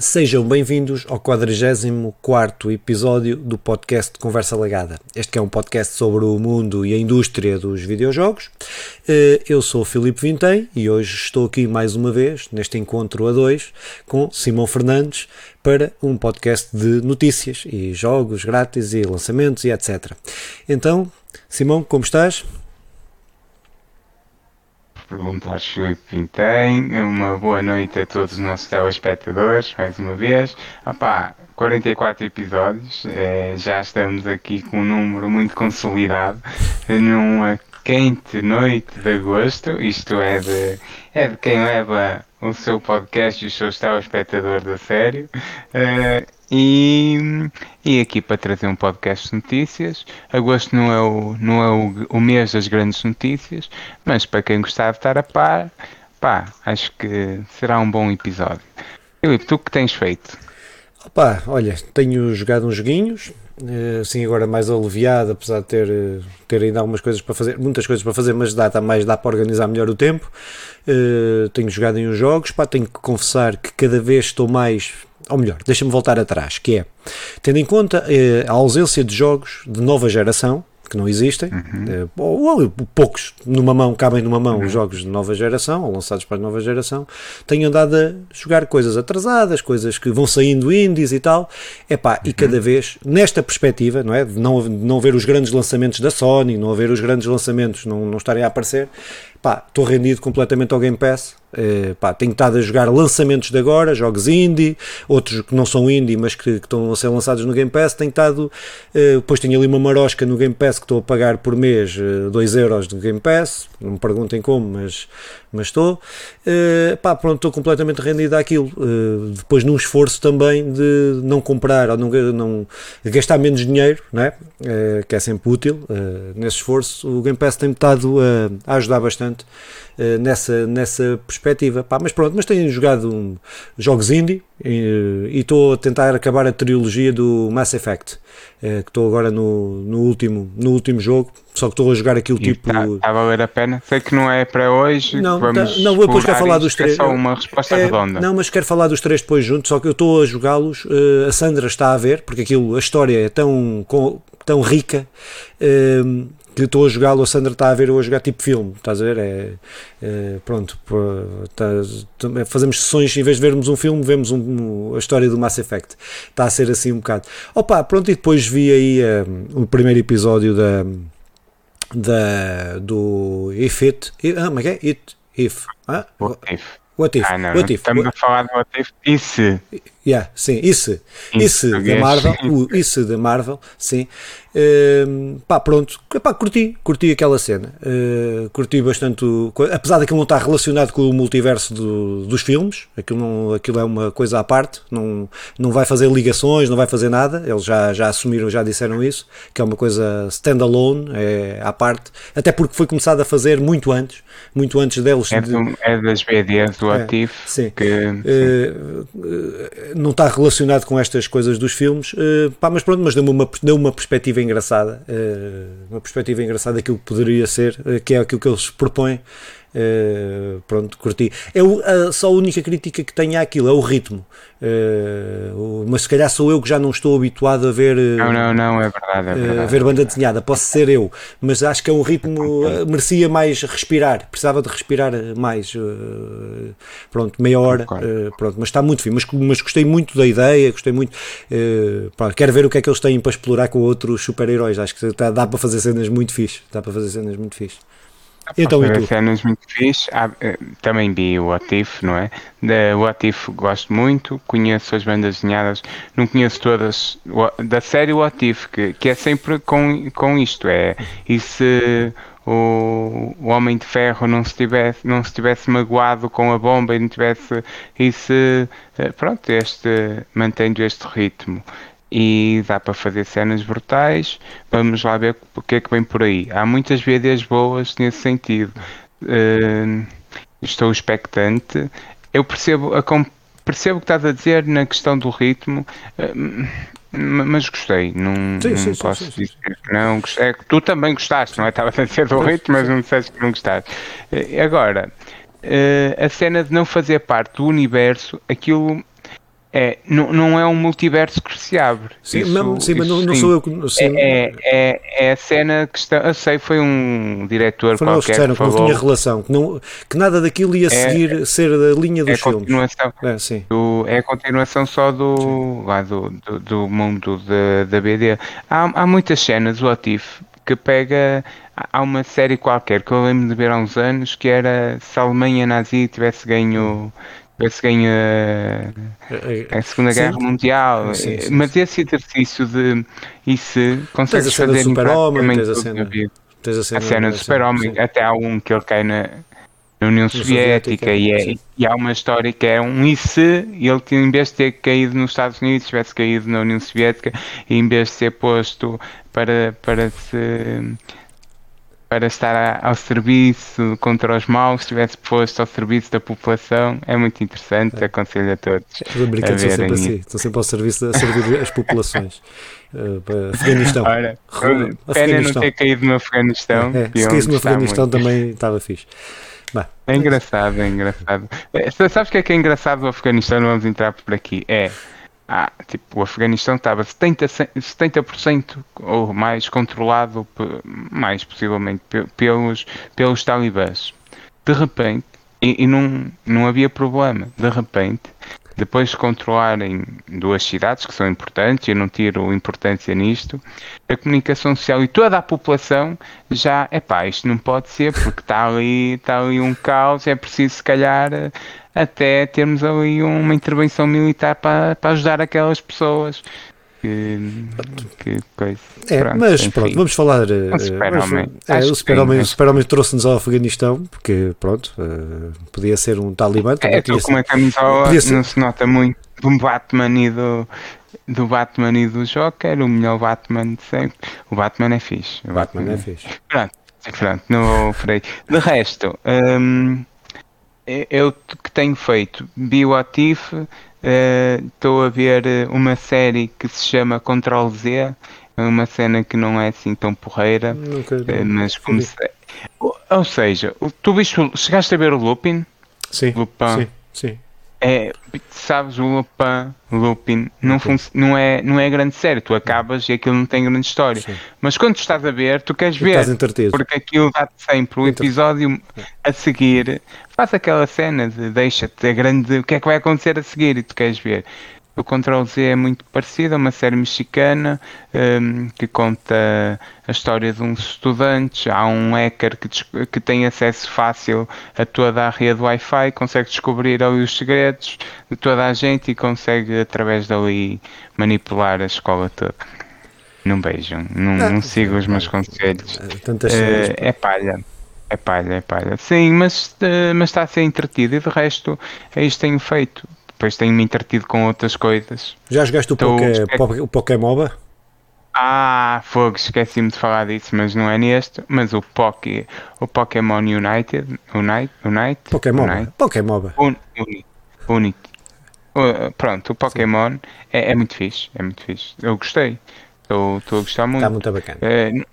Sejam bem-vindos ao 44 episódio do podcast Conversa Legada. Este é um podcast sobre o mundo e a indústria dos videojogos. Eh, eu sou o Filipe Vintém e hoje estou aqui mais uma vez, neste encontro a dois, com Simão Fernandes, para um podcast de notícias e jogos grátis e lançamentos e etc. Então, Simão, como estás? Perguntar Filipe Pintem. Uma boa noite a todos os nossos telespectadores, mais uma vez. Opá, 44 episódios, é, já estamos aqui com um número muito consolidado, numa quente noite de agosto, isto é de, é de quem leva o seu podcast e os seus telespectadores a sério. Uh, e, e aqui para trazer um podcast de notícias. Agosto não é, o, não é o, o mês das grandes notícias, mas para quem gostar de estar a par, pá, acho que será um bom episódio. Filipe, tu que tens feito? Opa, olha, tenho jogado uns joguinhos, eh, assim agora mais aliviado, apesar de ter, eh, ter ainda algumas coisas para fazer, muitas coisas para fazer, mas dá, tá mais dá para organizar melhor o tempo. Uh, tenho jogado em uns jogos, pá, tenho que confessar que cada vez estou mais ou melhor, deixa-me voltar atrás, que é, tendo em conta eh, a ausência de jogos de nova geração, que não existem, uhum. Eh, ou, ou, poucos numa mão, cabem numa mão uhum. os jogos de nova geração, ou lançados para a nova geração, tenho andado a jogar coisas atrasadas, coisas que vão saindo indies e tal, epá, uhum. e cada vez, nesta perspectiva, não é, de não, de não ver os grandes lançamentos da Sony, não haver os grandes lançamentos, não, não estarem a aparecer, pá, estou rendido completamente ao Game Pass, Uh, pá, tenho estado a jogar lançamentos de agora, jogos indie, outros que não são indie, mas que, que estão a ser lançados no Game Pass. Tenho estado, uh, depois tenho ali uma marosca no Game Pass que estou a pagar por mês 2 uh, eh, euros de Game Pass. Não me perguntem como, mas, mas estou. Uh, pá, pronto, estou completamente rendido àquilo. depois, num esforço também de não comprar ou não, não gastar menos dinheiro, é? que é sempre útil. nesse esforço, o Game Pass tem-me estado a ajudar bastante nessa, nessa perspectiva. Pá, mas pronto, mas tenho jogado um, jogos indie e estou a tentar acabar a trilogia do Mass Effect. É, que estou agora no, no, último, no último jogo, só que estou a jogar aquilo tipo. Está tá a valer a pena? Sei que não é para hoje. Não, tá, não depois quero falar dos três. É só uma resposta é, redonda. Não, mas quero falar dos três depois juntos, só que eu estou a jogá-los. Uh, a Sandra está a ver, porque aquilo, a história é tão, com, tão rica. Uh, que estou a jogá-lo, a Sandra está a ver eu a jogar tipo filme, estás a ver? É, é pronto, tá, fazemos sessões, em vez de vermos um filme, vemos um, a história do Mass Effect. Está a ser assim um bocado. Opa, pronto, e depois vi aí um, o primeiro episódio da, da, do If It. Ah, como é que é? It, If. Ah? What If. What If. Ah, não, what if. Estamos what, a falar do What If. Isso. Yeah, sim, isso. Isso da Marvel. O, isso da Marvel, sim. Uh, pá, pronto, pá, curti, curti aquela cena, uh, curti bastante, o, apesar daquilo não estar relacionado com o multiverso do, dos filmes, aquilo, não, aquilo é uma coisa à parte, não, não vai fazer ligações, não vai fazer nada, eles já, já assumiram, já disseram isso, que é uma coisa standalone, é à parte, até porque foi começado a fazer muito antes, muito antes deles. É, do, é das BDs do é, ativo, sim. Que, uh, não está relacionado com estas coisas dos filmes, pá, mas pronto, mas deu-me uma, deu uma perspectiva engraçada, uh, uma perspectiva engraçada daquilo que poderia ser, uh, que é aquilo que eles propõem. Uh, pronto, curti. É o, a, só a única crítica que tenho àquilo, é o ritmo. Uh, mas se calhar sou eu que já não estou habituado a ver. Uh, não, não, não, é verdade. É verdade. a ver banda desenhada, posso ser eu, mas acho que é um ritmo. merecia mais respirar, precisava de respirar mais. pronto, meia hora. pronto, mas está muito fino. Mas, mas gostei muito da ideia, gostei muito. pronto, quero ver o que é que eles têm para explorar com outros super-heróis. Acho que dá, dá para fazer cenas muito fixe. Dá para fazer cenas muito fixe. Então, e tu? cenas muito fixe. Ah, eh, também vi o Atif, não é? Da, o Atif gosto muito, conheço as bandas desenhadas, não conheço todas. Da série o Atif, que, que é sempre com, com isto: é e se o, o Homem de Ferro não se, tivesse, não se tivesse magoado com a bomba e não tivesse. E se. Eh, pronto, este, mantendo este ritmo e dá para fazer cenas brutais. Vamos lá ver o que é que vem por aí. Há muitas BDs boas nesse sentido. Uh, estou expectante. Eu percebo, a, percebo o que estás a dizer na questão do ritmo. Uh, mas gostei, não, sim, sim, não posso sim, dizer que não gostei. É que tu também gostaste, não é? Estava a dizer do ritmo, mas não disseste que não gostaste. Eh, agora, a cena de não fazer parte do universo, aquilo é, não, não é um multiverso que se abre. Sim, isso, não, sim mas não, não sou eu. Sim. É, é, é, a cena que está. Eu sei, foi um diretor foi qualquer. Disseram, que, não tinha relação, que, não, que nada daquilo ia é, seguir ser a linha dos é filmes. Continuação, é, sim. Do, é a continuação só do, lá do, do, do mundo da, da BD. Há, há muitas cenas, o Atif, que pega. Há uma série qualquer que eu lembro de ver há uns anos que era se a Alemanha nazi tivesse ganho tivesse ganho a, a Segunda sim. Guerra Mundial. Sim, sim, Mas esse exercício de e se consegues tens a fazer super-homem, tens a cena, tens a cena, a cena do super-homem, até há um que ele cai na, na União Soviética, Soviética e, é, e, há uma história que é um e se ele em vez de ter caído nos Estados Unidos tivesse caído na União Soviética e em vez de ser posto para, para se para estar ao serviço contra os maus, estivesse posto ao serviço da população, é muito interessante, é. aconselho a todos. Os americanos são sempre assim, estão sempre ao serviço a servir as populações. Uh, Afeganistão. Ora, pena não ter caído no Afeganistão. É, se caísse no Afeganistão também estava fixe. Bah. É engraçado, é engraçado. É, sabes o que é que é engraçado do Afeganistão? Não vamos entrar por aqui. É ah, tipo, o Afeganistão estava 70%, 70% ou mais controlado, mais possivelmente, pelos, pelos talibãs. De repente, e, e, não, não havia problema, de repente, depois de controlarem duas cidades que são importantes, eu não tiro importância nisto, a comunicação social e toda a população já, é pá, isto não pode ser porque está ali, está ali um caos, é preciso se calhar até termos ali uma intervenção militar para, para ajudar aquelas pessoas. Que, que coisa. É, pronto, mas enfim. pronto, vamos falar. O super-homem é, o super-homem super trouxe-nos ao Afeganistão, porque pronto, uh, podia ser um talibã. É, então, como a camisola não se nota muito do Batman e do, do Batman e do Joker, o melhor Batman de sempre. O Batman é fixe. O Batman, Batman é fixe. Pronto, pronto, não farei. De resto, eu que tenho feito bioativo, uh, estou a ver uma série que se chama Control Z, é uma cena que não é assim tão porreira, Nunca, uh, mas comecei. Ou seja, tu viste, chegaste a ver o Lupin? Sim, Lupin. sim, sim é, sabes, o Lupin, Lupin não, não, é, não é grande série, tu acabas e aquilo não tem grande história. Sim. Mas quando tu estás a ver, tu queres ver, porque aquilo dá-te sempre o episódio a seguir, faz aquela cena de deixa-te a grande, o que é que vai acontecer a seguir e tu queres ver. O Control Z é muito parecido, é uma série mexicana um, que conta a história de uns estudantes. Há um hacker que, que tem acesso fácil a toda a rede Wi-Fi, consegue descobrir ali os segredos de toda a gente e consegue, através dali, manipular a escola toda. Não beijam, não, não, não sigam os meus conselhos. Uh, é palha. É palha, é palha. Sim, mas, uh, mas está a ser entretido e de resto é isto que tenho feito depois tenho-me entretido com outras coisas. Já jogaste o, então, Poké, o Pokémoba? Ah, fogo, esqueci-me de falar disso, mas não é neste. Mas o, Poké, o Pokémon United. Unite? Unite? Pokémon. Unite. Pokémoba. Un, Unity. Uh, pronto, o Pokémon é, é, muito fixe. É muito fixe. Eu gostei. Estou a gostar muito. Está muito bacana. Uh,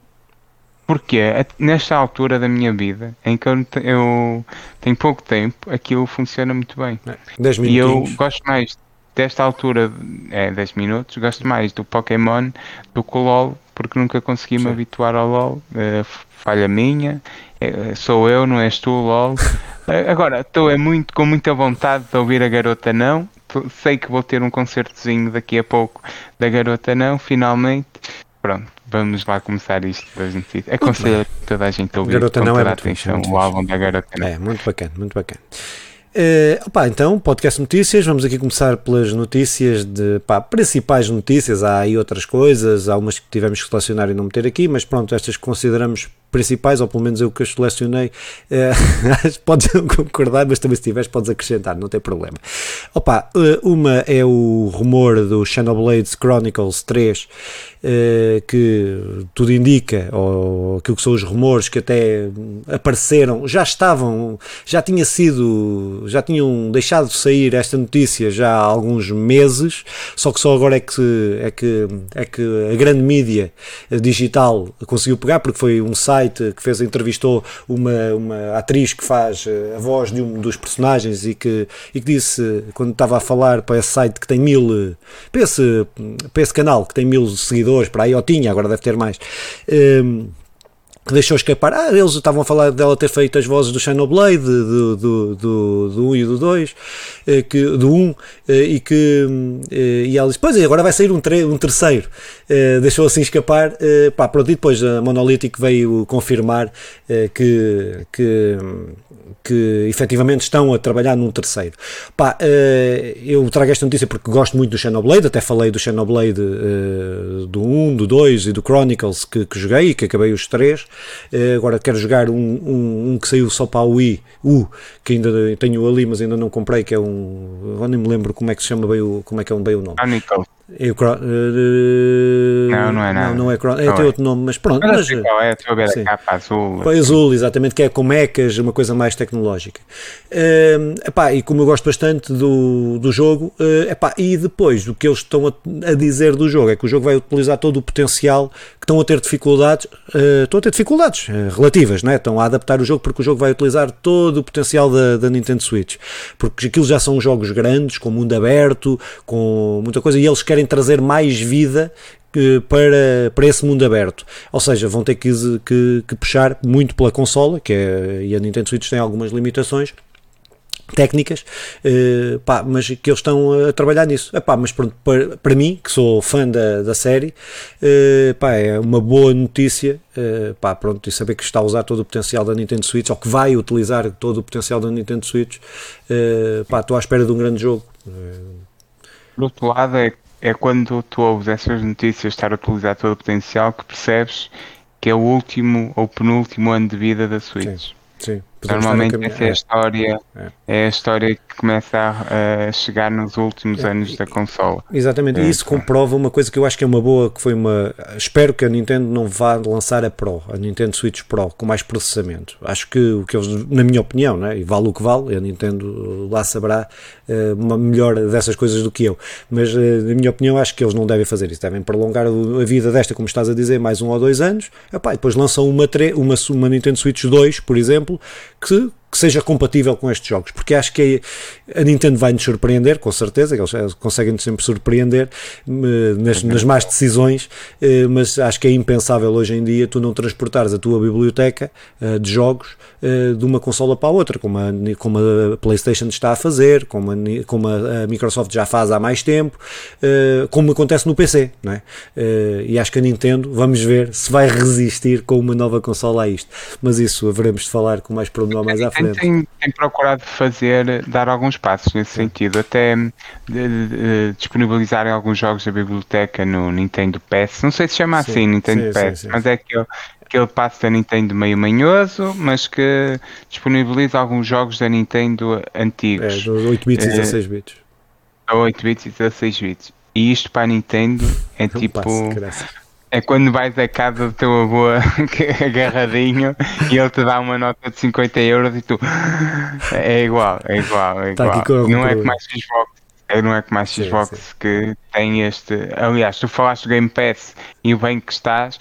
porque nesta altura da minha vida, em que eu, eu tenho pouco tempo, aquilo funciona muito bem. 10 e eu gosto mais desta altura, é 10 minutos, gosto mais do Pokémon do que o LOL, porque nunca consegui me habituar ao LOL. Uh, falha minha, uh, sou eu, não és tu, LOL. Uh, agora, estou é muito, com muita vontade de ouvir a garota não. Sei que vou ter um concertozinho daqui a pouco da garota não, finalmente. Pronto vamos lá começar isto das notícias. Aconselho toda a gente a ouvir Garota não é muito atenção fixe, o álbum da Garota não. É, muito bacana, muito bacana. Uh, opa, então, podcast notícias, vamos aqui começar pelas notícias de pá, principais notícias, há aí outras coisas, há umas que tivemos que selecionar e não meter aqui, mas pronto, estas que consideramos principais, ou pelo menos eu que as selecionei, eh, podes concordar, mas também se tiveres podes acrescentar, não tem problema. Opa, eh, uma é o rumor do Blades Chronicles 3, eh, que tudo indica, ou aquilo que são os rumores que até apareceram, já estavam, já tinha sido, já tinham deixado de sair esta notícia já há alguns meses, só que só agora é que, é que, é que a grande mídia digital conseguiu pegar, porque foi um site site que fez, entrevistou uma, uma atriz que faz a voz de um dos personagens e que, e que disse, quando estava a falar para esse site que tem mil, para esse, para esse canal que tem mil seguidores, para aí, ou tinha, agora deve ter mais. Um, que deixou escapar. Ah, eles estavam a falar dela ter feito as vozes do Xenoblade, do, do, do, do 1 e do 2, eh, que, do 1, eh, e que eh, e ela disse, pois é, agora vai sair um, um terceiro. Deixou assim escapar. Pá, pronto, e depois a Monolithic veio confirmar que, que que efetivamente estão a trabalhar num terceiro. Pá, eu trago esta notícia porque gosto muito do Xenoblade, até falei do Xenoblade do 1, do 2 e do Chronicles que, que joguei e que acabei os três. Uh, agora quero jogar um, um, um, que saiu só para o Wii U, que ainda tenho ali, mas ainda não comprei, que é um. Agora nem me lembro como é que se chama bem o, como é que é bem o nome. É o uh, não, não é nada. Não, não é É, tem é. outro nome, mas pronto. Mas, mas, qual é, estou a ver sim. a capa azul. Assim. azul, exatamente, que é com mecas, uma coisa mais tecnológica. Uh, epá, e como eu gosto bastante do, do jogo, uh, epá, e depois o que eles estão a, a, dizer do jogo é que o jogo vai utilizar todo o potencial que estão a ter dificuldades, uh, estão a ter dificuldades uh, relativas, né? estão a adaptar o jogo porque o jogo vai utilizar todo o potencial da, da Nintendo Switch. Porque aquilo já são jogos grandes, com mundo aberto, com muita coisa, e eles querem querem trazer mais vida para, para esse mundo aberto. Ou seja, vão ter que, que, que puxar muito pela consola, que é, e a Nintendo Switch tem algumas limitações técnicas, uh, pá, mas que eles estão a trabalhar nisso. Epá, mas pronto, para, para mim, que sou fã da, da série, uh, pá, é uma boa notícia uh, pá, pronto, e saber que está a usar todo o potencial da Nintendo Switch, ou que vai utilizar todo o potencial da Nintendo Switch. Uh, pá, estou à espera de um grande jogo. Por outro lado, é é quando tu ouves essas notícias estar a utilizar todo o potencial que percebes que é o último ou penúltimo ano de vida da Switch. Sim, sim. Normalmente essa é a história, é. é. a história que começa a, a chegar nos últimos é. anos da consola. Exatamente, e isso é. comprova uma coisa que eu acho que é uma boa, que foi uma. Espero que a Nintendo não vá lançar a Pro, a Nintendo Switch Pro, com mais processamento. Acho que o que eles, na minha opinião, né, e vale o que vale, a Nintendo lá saberá uh, uma melhor dessas coisas do que eu. Mas uh, na minha opinião, acho que eles não devem fazer isso. Devem prolongar a vida desta, como estás a dizer, mais um ou dois anos. Epá, e depois lançam uma, uma, uma Nintendo Switch 2, por exemplo, que que seja compatível com estes jogos, porque acho que a Nintendo vai nos surpreender, com certeza, que eles conseguem sempre surpreender nas, nas más decisões, eh, mas acho que é impensável hoje em dia tu não transportares a tua biblioteca eh, de jogos eh, de uma consola para a outra, como a, como a PlayStation está a fazer, como a, como a Microsoft já faz há mais tempo, como acontece no PC, não é? E acho que a Nintendo, vamos ver se vai resistir com uma nova consola a isto, mas isso haveremos de falar com mais pormenor mais à frente Tem, tem, procurado fazer, dar alguns passos nesse Sim. sentido, até de, de, de, disponibilizarem alguns jogos da biblioteca no Nintendo PS. Não sei se chama sim, assim Nintendo sim, mas é aquele, aquele passo da Nintendo meio manhoso, mas que disponibiliza alguns jogos da Nintendo antigos. É, 8 bits e 16 é, bits. 8 bits e 16 bits. E isto para a Nintendo é um tipo. Passo, é quando vais à casa do teu avô agarradinho e ele te dá uma nota de 50 euros e tu é igual, é igual, é tá igual. não é como a Xbox, é, não é como a Xbox sim, sim. que tem este. Aliás, tu falaste do Game Pass e o bem que estás,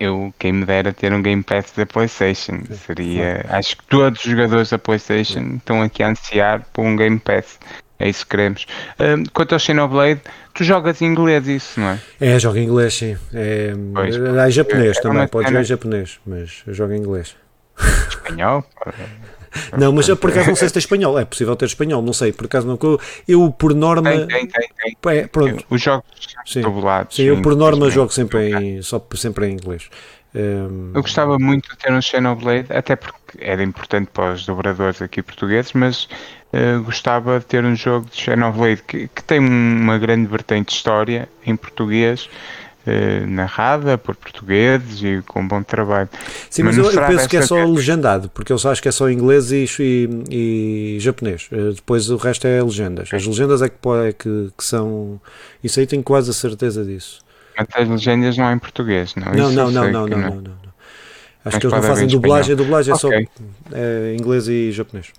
eu quem me dera ter um Game Pass da Playstation. Seria. Acho que todos os jogadores da Playstation estão aqui a ansiar por um Game Pass. É isso que queremos. Um, quanto ao Xenoblade, tu jogas em inglês isso, não é? É, jogo em inglês, sim. É, pois, é japonês é, também, pode jogar em japonês, mas eu jogo em inglês. Espanhol? Não, mas eu por acaso não sei se tem espanhol. É possível ter espanhol, não sei. Por acaso não. Eu, por norma. Tem, tem, tem. tem. É, pronto. Os jogos sim. Sim, eu por norma jogo sempre em, só, sempre em inglês. Um... Eu gostava muito de ter um Xenoblade, até porque era importante para os dobradores aqui portugueses, mas uh, gostava de ter um jogo de Xenoblade que, que tem uma grande vertente de história em português. Uh, narrada por portugueses e com bom trabalho. Sim, mas, mas eu, eu penso que é só legendado, porque eu acho que é só inglês e, e, e japonês. Uh, depois o resto é legendas. As legendas é que, é que, que são. Isso aí tenho quase a certeza disso. Mas as legendas não é em português, não? Não, não, não, não, não, não, não, Acho que eles não fazem dublagem, a dublagem é só é, inglês e japonês.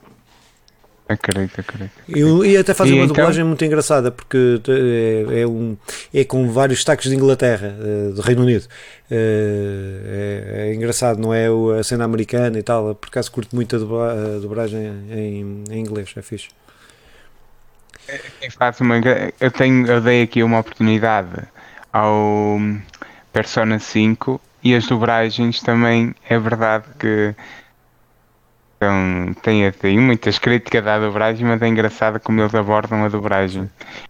Acredito, acredito. E, e até fazem uma então... dublagem muito engraçada, porque é, é, um, é com vários destaques de Inglaterra, eh, do Reino Unido. É, é, engraçado, não é a cena americana e tal. Por acaso curto muito a dobragem em, em inglês, é fixe. Faz uma, eu, tenho, eu dei aqui uma oportunidade ao Persona 5 e as dobragens também é verdade que então, tem, tem muitas críticas à dobragem, mas é engraçado como eles abordam a dobragem.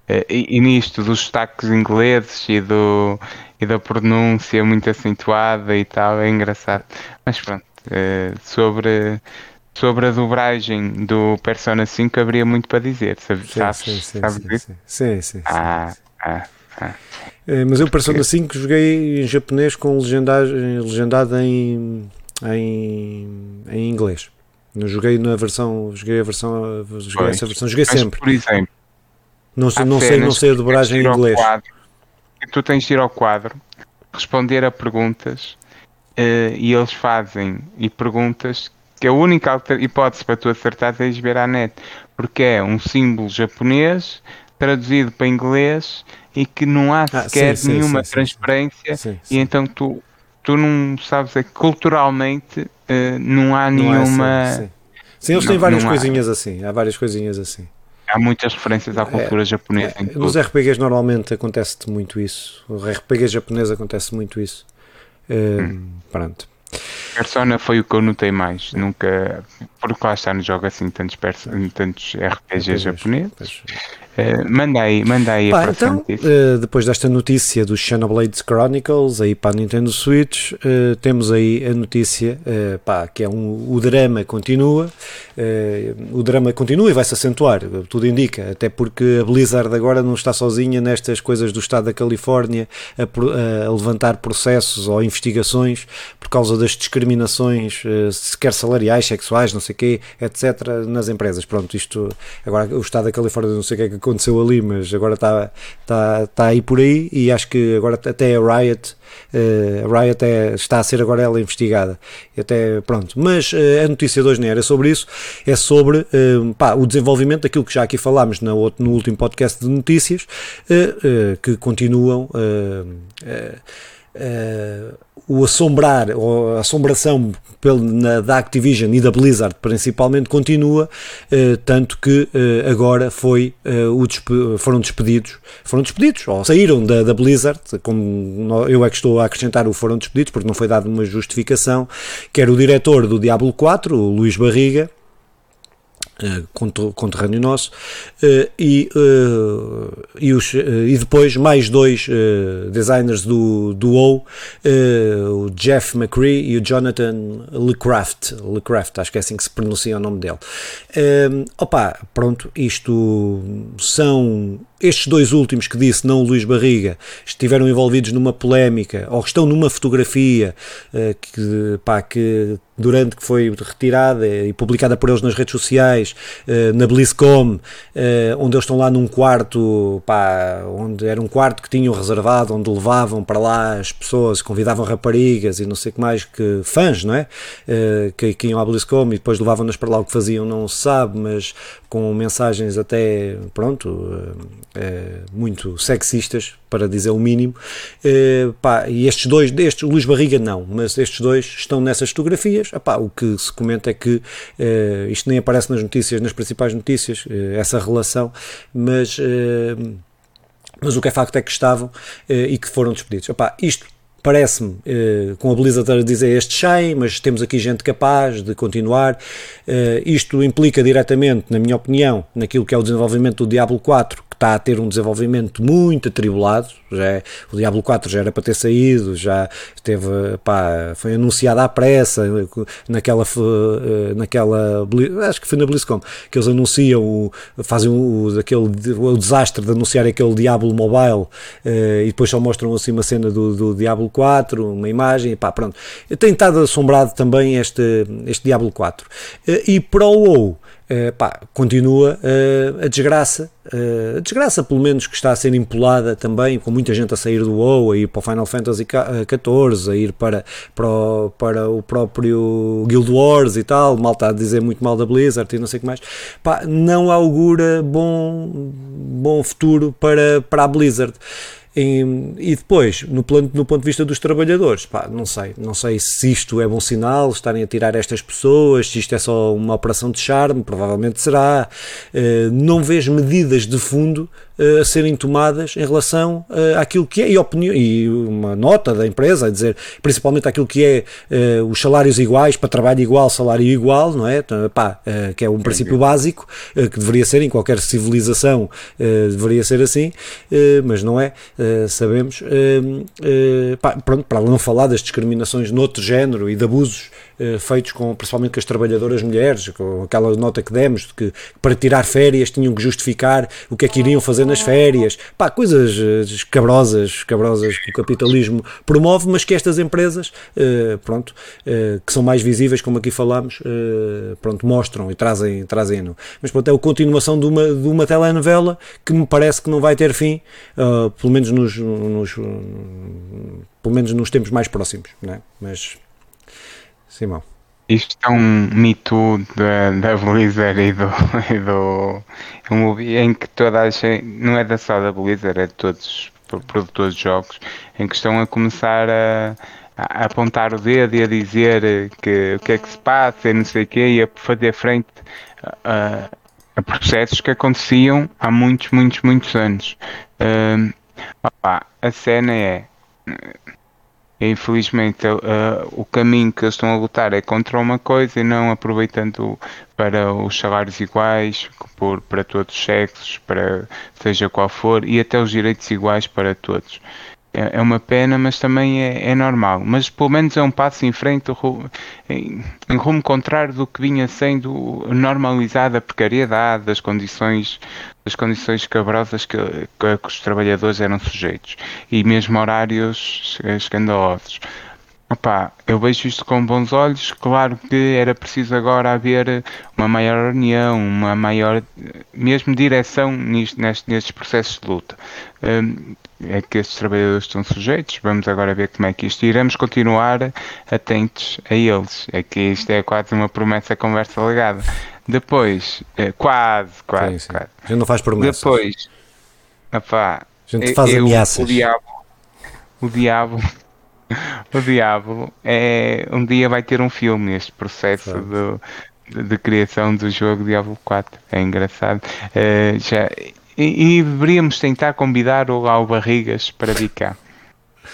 Eh, e, e nisto dos destaques ingleses e, do, e da pronúncia muito acentuada e tal, é engraçado. Mas pronto, eh, sobre, sobre a dobragem do Persona 5 haveria muito para dizer, sabes? Sim, sabes, sim, sim, sabes sim, sim, sim, sim, Ah, ah, ah. É, mas eu Persona 5 joguei em japonês com legendagem, legendado em, em, em inglês. Não joguei na versão, joguei a versão, joguei pois, essa versão, joguei sempre. Por exemplo, não, sei, não sei, não sei a dobragem em inglês. Quadro, tu tens de ir ao quadro, responder a perguntas uh, e eles fazem e perguntas que a única hipótese para tu acertar é ver à net, porque é um símbolo japonês traduzido para inglês e que não há ah, sequer sim, nenhuma sim, transparência sim, e então tu tu não sabes é que culturalmente uh, não há não nenhuma. Assim, sim. eles têm várias coisinhas há. assim. Há várias coisinhas assim. Há muitas referências à cultura é, japonesa. É, nos RPGs normalmente acontece muito isso. O RPG japonês acontece muito isso. Uh, hum. Pronto. Persona foi o que eu notei mais. Nunca. Porque lá está no jogo assim tantos, tantos RPGs japoneses. Uh, manda aí, manda aí Pá, a então, uh, depois desta notícia do Xenoblade Chronicles aí para a Nintendo Switch, uh, temos aí a notícia pá, que é um, o drama continua, o drama continua e vai se acentuar, tudo indica, até porque a Blizzard agora não está sozinha nestas coisas do estado da Califórnia a, a levantar processos ou investigações por causa das discriminações, quer salariais, sexuais, não sei o quê, etc., nas empresas. Pronto, isto agora o estado da Califórnia não sei o que é que aconteceu ali, mas agora está tá, tá aí por aí e acho que agora até a Riot, uh, a Riot é, está a ser agora ela investigada. Até, pronto. Mas uh, a notícia de hoje não era sobre isso, é sobre uh, pá, o desenvolvimento daquilo que já aqui falámos no, último podcast de notícias, que continuam uh, o assombrar, ou a assombração pelo, na, da Activision e da Blizzard principalmente continua, uh, tanto que uh, agora foi, o despe foram despedidos, foram despedidos, ou saíram da, da Blizzard, como eu é que estou a acrescentar o foram despedidos, porque não foi dada uma justificação, que era o diretor do Diablo 4, o Luís Barriga, conterrâneo nosso, uh, e, uh, e, os, e depois mais dois designers do, do WoW, o Jeff McCree e o Jonathan LeCraft, LeCraft, acho que é assim que se pronuncia o nome dele. opa, pronto, isto são estes dois últimos que disse, não o Luís Barriga, estiveram envolvidos numa polémica ou estão numa fotografia uh, que, pá, que durante que foi retirada e publicada por eles nas redes sociais, uh, na BlizzCom, uh, onde eles estão lá num quarto, pá, onde era um quarto que tinham reservado, onde levavam para lá as pessoas, convidavam raparigas e não sei o que mais, que fãs, não é? que, que iam à BlizzCom e depois levavam-nas para lá, o que faziam não se sabe, mas com mensagens até, pronto, eh, muito sexistas, para dizer o mínimo. Uh, pá, e estes dois, estes, o Luís Barriga não, mas estes dois estão nessas fotografias. Epá, o que se comenta é que uh, isto nem aparece nas notícias, nas principais notícias, essa relação, mas. mas o que é facto é que estavam e que foram despedidos. Epá, isto parece-me, eh, com a Blizzard a dizer este shame, mas temos aqui gente capaz de continuar. Eh, isto implica diretamente, na minha opinião, naquilo que é o desenvolvimento do Diablo 4, que está a ter um desenvolvimento muito atribulado. Já é, o Diablo 4 já era para ter saído, já teve, pá, foi anunciado à pressa naquela, eh, naquela acho que foi na BlizzCon, que eles anunciam, o, fazem o, aquele, o desastre de anunciar aquele Diablo Mobile e depois só mostram assim uma cena do, do Diablo 4, uma imagem, pá, pronto. Tem estado assombrado também este, este Diablo 4. Eh, e para o WoW, Uh, pá, continua uh, a desgraça, a desgraça pelo menos que está a ser empolada também, com muita gente a sair do WoW, a ir para o Final Fantasy XIV, a ir para, para, o, para o próprio Guild Wars e tal, mal está a dizer muito mal da Blizzard e não sei o que mais, pá, não augura bom, bom futuro para, para a Blizzard. E depois, no, plano, no ponto de vista dos trabalhadores, pá, não sei, não sei se isto é bom sinal, estarem a tirar estas pessoas, se isto é só uma operação de charme, provavelmente será. Uh, não vejo medidas de fundo a serem tomadas em relação uh, àquilo que é, e, opinião, e uma nota da empresa a dizer, principalmente aquilo que é os salários iguais, para trabalho igual, salário igual, não é? Então, pá, que é um princípio básico, que deveria ser em qualquer civilização, deveria ser assim, mas não é. Eh, sabemos, pá, pronto, para não falar das discriminações noutro género e de abusos feitos com, principalmente com as trabalhadoras mulheres, com aquela nota que demos de que para tirar férias tinham que justificar o que é que iriam fazer nas férias, pá, coisas cabrosas, cabrosas que o capitalismo promove, mas que estas empresas, pronto, que são mais visíveis, como aqui falamos, pronto, mostram e trazem, trazem -no. Mas pronto, é a continuação de uma, de uma telenovela que me parece que não vai ter fim, pelo menos nos, nos, pelo menos nos tempos mais próximos, não é? Mas, Simão. Isto é um mito da, da Blizzard e do, e do um em que toda a gente, não é da só da Blizzard, é de todos os produtores de jogos, em que estão a começar a, a apontar o dedo e a dizer que o que é que se passa e não sei o quê, e a fazer frente a, a processos que aconteciam há muitos, muitos, muitos anos. Uh, Opa, a cena é. Infelizmente, uh, o caminho que eles estão a lutar é contra uma coisa e não aproveitando para os salários iguais por, para todos os sexos, para seja qual for, e até os direitos iguais para todos. É, é uma pena, mas também é, é, normal. Mas pelo menos é um passo em frente em, rumo contrário do que vinha sendo normalizada a precariedade, das condições, das condições cabrosas que, que, que os trabalhadores eram sujeitos. E mesmo horários escandalosos. Opa, eu vejo isto com bons olhos. Claro que era preciso agora haver uma maior união, uma maior, mesmo direção nisto, nestes processos de luta. Um, é que estes trabalhadores estão sujeitos. Vamos agora ver como é que isto iremos continuar atentos a eles. É que isto é quase uma promessa conversa legada. Depois, é, quase, quase, sim, sim. quase. A gente não faz promessas. Depois, opá, a gente faz eu, ameaças. O diabo, o diabo o Diabo é, um dia vai ter um filme este processo do, de, de, criação do jogo Diablo 4 é engraçado uh, já, e, e, deveríamos tentar convidar o ao Barrigas para vir cá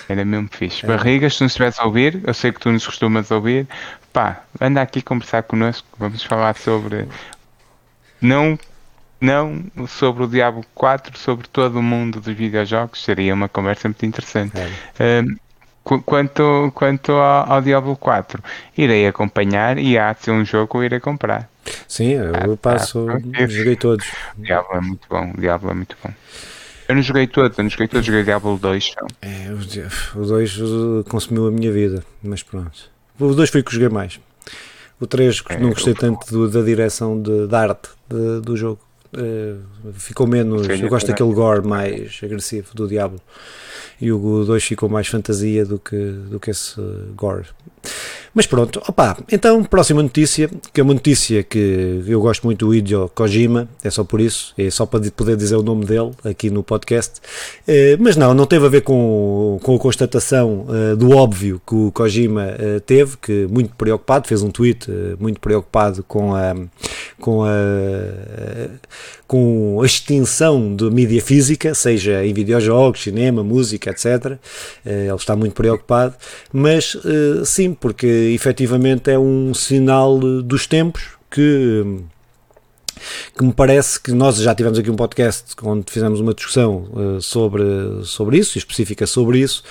era mesmo fixe é. Barrigas, se nos estivesse a ouvir eu sei que tu nos costumas ouvir pá, anda aqui conversar connosco vamos falar sobre não não sobre o Diablo 4, sobre todo o mundo dos videojogos, seria uma conversa muito interessante. É. Quanto, quanto ao, ao, Diablo 4, irei acompanhar e há de ser um jogo que eu irei comprar. Sim, eu ah, passo, ah, joguei todos. O Diablo é muito bom, o Diablo é muito bom. Eu não joguei todos, eu não joguei todos, joguei Diablo 2. Então. É, o 2 consumiu a minha vida, mas pronto. O 2 foi o que joguei mais. O 3 é, não gostei tanto do, da direção de, da arte de, do jogo. Uh, ficou menos. eu gosto daquele gore mais agressivo do Diablo e o 2 ficou mais fantasia do que, do que esse gore. Mas pronto, opa, então próxima notícia, que é uma notícia que eu gosto muito do Hideo Kojima, é só por isso, é só para poder dizer o nome dele aqui no podcast, eh, mas não, não teve a ver com, com a constatação eh, do óbvio que o Kojima eh, teve, que muito preocupado, fez um tweet muito preocupado com a, com a, com a extinção de mídia física, seja em videojogos, cinema, música, etc. Ele está muito preocupado, mas sim, porque efetivamente é um sinal dos tempos que que me parece que nós já tivemos aqui um podcast onde fizemos uma discussão uh, sobre, sobre isso, específica sobre isso,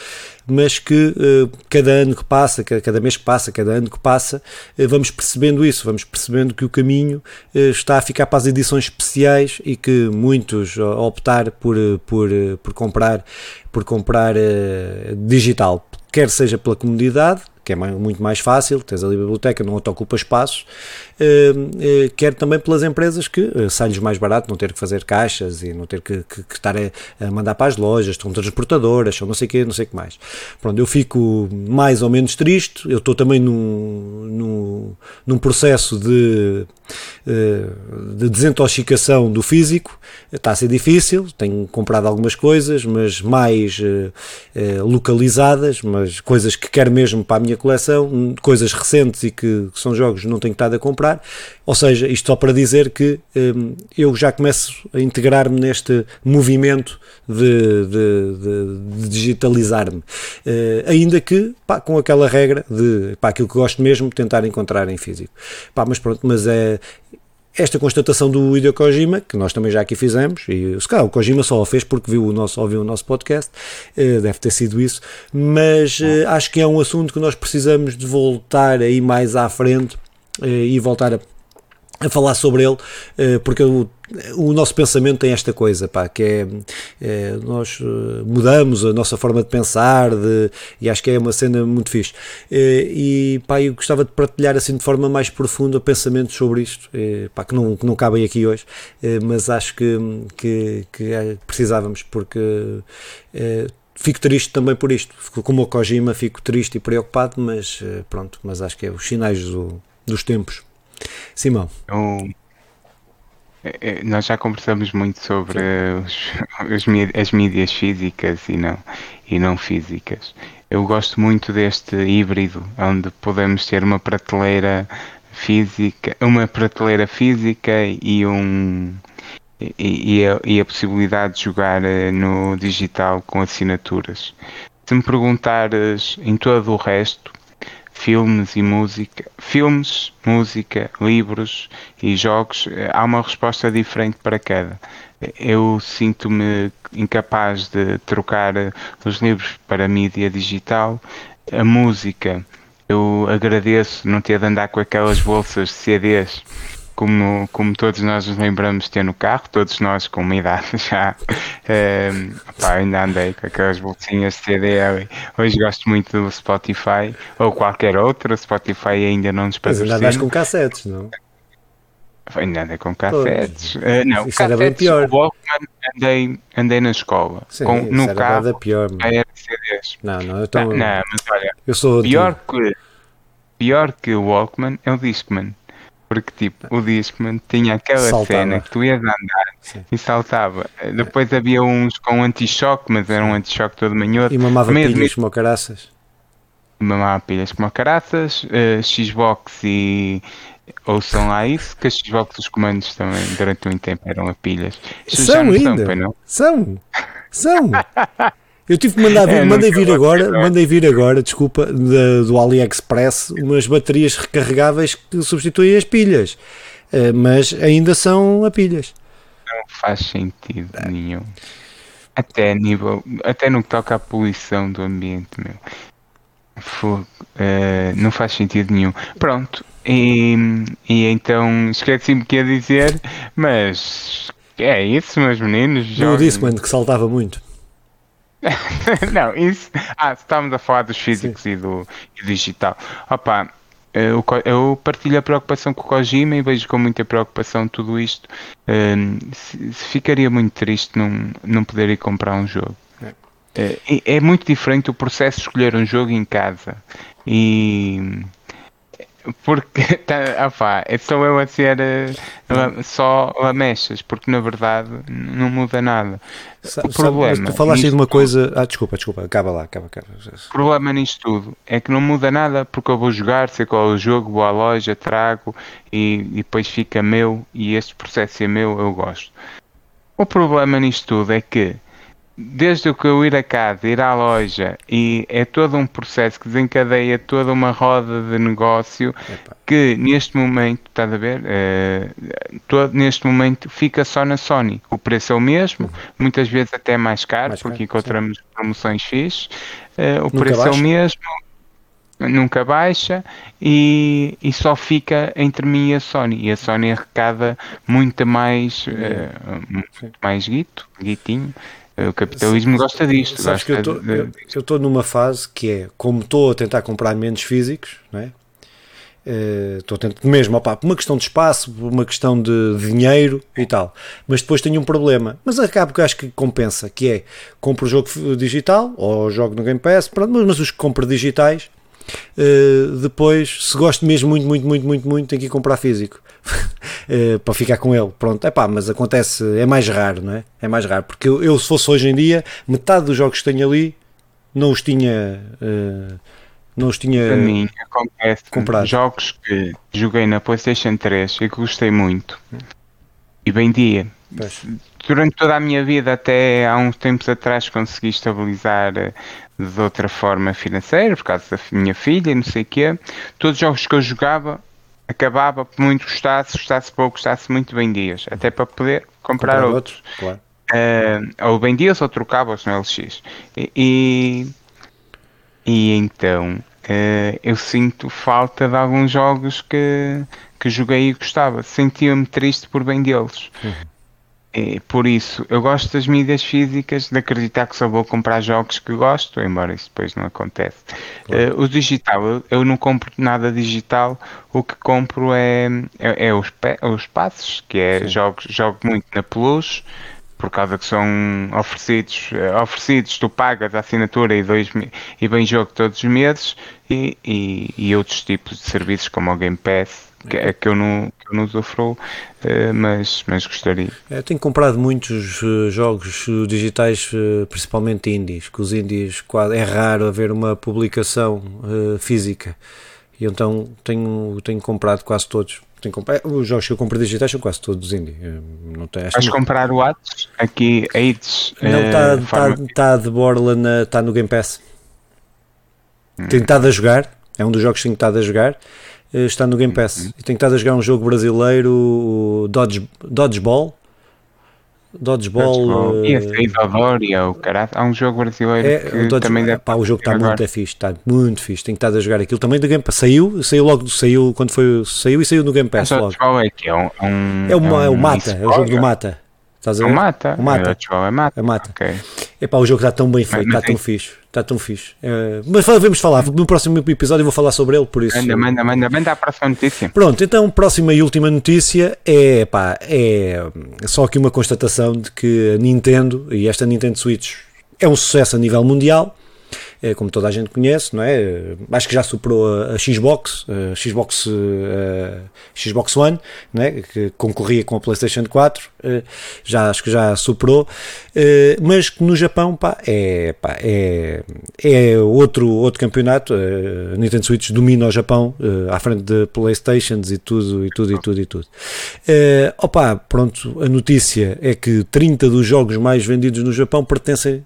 mas que uh, cada ano que passa, cada mês que passa, cada ano que passa, uh, vamos percebendo isso, vamos percebendo que o caminho está a ficar para as edições especiais e que muitos optar por, por, por comprar, por comprar digital, quer seja pela comodidade, que é muito mais fácil, tens ali a biblioteca, não te ocupa espaço, eh, eh, quer também pelas empresas que uh, sai-lhes mais barato não ter que fazer caixas e não ter que, que, que estar a, a, mandar para as lojas, estão transportadoras, são não sei o que, não sei que mais. Pronto, eu fico mais ou menos triste, eu estou também no, num, num processo de, eh, de desintoxicação do físico. Está a ser difícil, tenho comprado algumas coisas, mas mais localizadas, mas coisas que quero mesmo para a minha coleção, coisas recentes e que, que são jogos que não tenho estado a comprar. Ou seja, isto só para dizer que eu já começo a integrar-me neste movimento de, de, de, de digitalizar-me. Uh, ainda que pá, com aquela regra de pá, aquilo que gosto mesmo, tentar encontrar em físico. Pá, mas pronto, mas é esta constatação do Hideo Kojima, que nós também já aqui fizemos, e se calhar o Kojima só o fez porque viu o nosso, ouviu o nosso podcast, uh, deve ter sido isso, mas uh, acho que é um assunto que nós precisamos de voltar aí mais à frente e voltar a a falar sobre ele, eh, porque o, o nosso pensamento tem esta coisa, pá, que é, é, nós eh, mudamos a nossa forma de pensar de, e acho que é uma cena muito fixe. Eh, e pá, eu gostava de partilhar assim de forma mais profunda pensamentos sobre isto, pá, que, não, que não cabem aqui hoje, mas acho que, que, que precisávamos, porque fico triste também por isto. Como o Kojima, fico triste e preocupado, mas pronto, mas acho que é os sinais do, dos tempos. Simão. Eu, é, é, nós já conversamos muito sobre os, os, as mídias físicas e não, e não físicas. Eu gosto muito deste híbrido, onde podemos ter uma prateleira física, uma prateleira física e um e, e, a, e a possibilidade de jogar eh, no digital com assinaturas. Se me perguntares em todo o resto, filmes e música, filmes, música, livros e jogos, eh, há uma resposta diferente para cada. Eu sinto-me incapaz de trocar eh, os livros para mídia digital. A música, eu agradeço não ter de andar com aquelas bolsas de CDs como, como todos nós nos lembramos de ter no carro, todos nós com uma idade já, é, pá, ainda andei com aquelas bolsinhas de CD. Hoje gosto muito do Spotify ou qualquer outro, Spotify ainda não nos patrocina. Mas ainda andas com cassetes, não? Ainda andei com cassetes. Uh, não, isso cassetes, era pior. Walkman andei, andei na escola. Sim, com, no era carro, pior, era CDs. Não, não, eu tô... não, não, mas olha, eu sou pior que, pior que o Walkman é o Discman. Porque, tipo, o Discman tinha aquela saltava. cena que tu ias andar Sim. e saltava. Depois havia uns com anti-choque, mas era um anti-choque todo manhoso. E mamava Mesmo pilhas como caraças. Mamava pilhas como caraças, uh, Xbox e... Ouçam lá isso, que as Xbox os comandos também durante muito tempo eram a pilhas. São ainda? São, não? São! São! Eu tive que mandar vir, é, mandei vir agora, mandei vir agora, desculpa, de, do AliExpress, umas baterias recarregáveis que substituem as pilhas, uh, mas ainda são a pilhas. Não faz sentido é. nenhum. Até nível, até no que toca à poluição do ambiente, meu. Fogo, uh, não faz sentido nenhum. Pronto, e, e então esqueci-me o que ia dizer, mas é isso, meus meninos. Eu disse, mano, que saltava muito. não, isso. Ah, estávamos a falar dos físicos e do, e digital. Opa, eu, eu, partilho a preocupação com o Kojima e vejo com muita preocupação tudo isto. Um, ficaria muito triste não, não poder ir comprar um jogo. É. É, é muito diferente o processo de escolher um jogo em casa. E porque tá, opá, só eu a ser uh, só lamechas, porque na verdade não muda nada. Sa o problema. tu falaste de uma coisa. Ah, desculpa, desculpa, acaba lá, acaba, acaba. O problema nisto tudo é que não muda nada porque eu vou jogar, sei qual é o jogo, vou à loja, trago e, e depois fica meu e este processo é meu, eu gosto. O problema nisto tudo é que desde que eu ir a casa, ir à loja, e é todo um processo que desencadeia toda uma roda de negócio Epa. que neste momento, estás a ver? Uh, todo, neste momento fica só na Sony. O preço é o mesmo, uhum. muitas vezes até mais caro, mais porque caro, encontramos sim. promoções fixas. Uh, o Nunca preço baixa. é o mesmo, nunca baixa e, e só fica entre mim e a Sony. E a Sony arrecada muito mais, uh, mais guito, guitinho o capitalismo gosta disto. Sabes gosta que eu estou numa fase que é, como estou a tentar comprar menos físicos, não é? Eh, estou uh, tentando mesmo, opa, por uma questão de espaço, por uma questão de dinheiro e tal, mas depois tenho um problema. Mas acabo que acho que compensa, que é compro o jogo digital ou jogo no Game Pass, pronto, mas os que compro digitais Uh, depois, se gosto mesmo muito, muito, muito, muito, muito, tenho que ir comprar físico. Uh, para ficar com ele, pronto, é pá, mas acontece, é mais raro, não é? É mais raro, porque eu, eu, se fosse hoje em dia, metade dos jogos que tenho ali não os tinha uh, não os tinha para mim acontece comprado. jogos que joguei na Playstation 3 e que gostei muito e vendia pois. durante toda a minha vida até há uns tempos atrás consegui estabilizar eh, de outra forma financeira por causa da minha filha e não sei o quê todos os jogos que eu jogava acabava por muito gostasse, gostasse pouco, gostasse muito vendias até para poder comprar, comprar outros, outros claro. uh, ou vendias ou trocava-os no LX e, e, e então Uh, eu sinto falta de alguns jogos que, que joguei e gostava. Sentia-me triste por bem deles. Uhum. E, por isso, eu gosto das mídias físicas, de acreditar que só vou comprar jogos que gosto, embora isso depois não acontece. Claro. Uh, o digital, eu, eu, não compro nada digital, o que compro é, é, é os, os passos, que é jogos, jogo muito na Plus, por causa que são oferecidos, eh, oferecidos tu pagas a assinatura e, dois, e vem jogo todos os meses e, e, e outros tipos de serviços como o Game Pass que, é que eu não, que eu não usufruo, eh, mas, mas gostaria. Eu tenho comprado muitos eh, jogos digitais, principalmente indies, que os indies é raro haver uma publicação física e então tenho, tenho comprado quase todos tenho comprar, os jogos que eu compro digitais são quase todos indie. Não tem, Vais não... comprar o Atos? Aqui, AIDS? Não, está uh, tá, tá de borla, está no Game Pass. Hum. Tenho estado a jogar, é um dos jogos que tenho estado a jogar, eh, está no Game Pass. Hum. tenho estado a jogar um jogo brasileiro, o Dodge, Dodgeball, Dodgeball. Uh, e a Saída e o caralho. Há um jogo brasileiro é, que Dodge, também deve. Pá, o jogo está muito fixe, está muito fixe. Tenho estado a jogar aquilo também do Game Pass. Saiu, saiu logo, saiu quando foi. Saiu e saiu no Game Pass. logo. É que é um. É, uma, é, um, é o Mata, é o jogo do Mata. Estás a ver? O Mata. O Mata. É Mata. É Mata. Okay. Epá, o jogo está tão bem feito, está tão fixe. Está tão fixe. Uh, mas vamos falar, no próximo episódio eu vou falar sobre ele, por isso. Manda, manda, manda, manda a próxima notícia. Pronto, então, próxima e última notícia é, pá, é só aqui uma constatação de que a Nintendo, e esta Nintendo Switch é um sucesso a nível mundial, é, como toda a gente conhece, não é? Acho que já superou a, a Xbox, a Xbox, a Xbox One, não é? que concorria com a PlayStation 4, eh, já acho que já superou, eh, mas que no Japão pá, é, pá, é, é outro, outro campeonato. A Nintendo Switch domina o Japão eh, à frente de PlayStations e tudo, e tudo, e tudo, e tudo. Opa, pronto, a notícia é que 30 dos jogos mais vendidos no Japão pertencem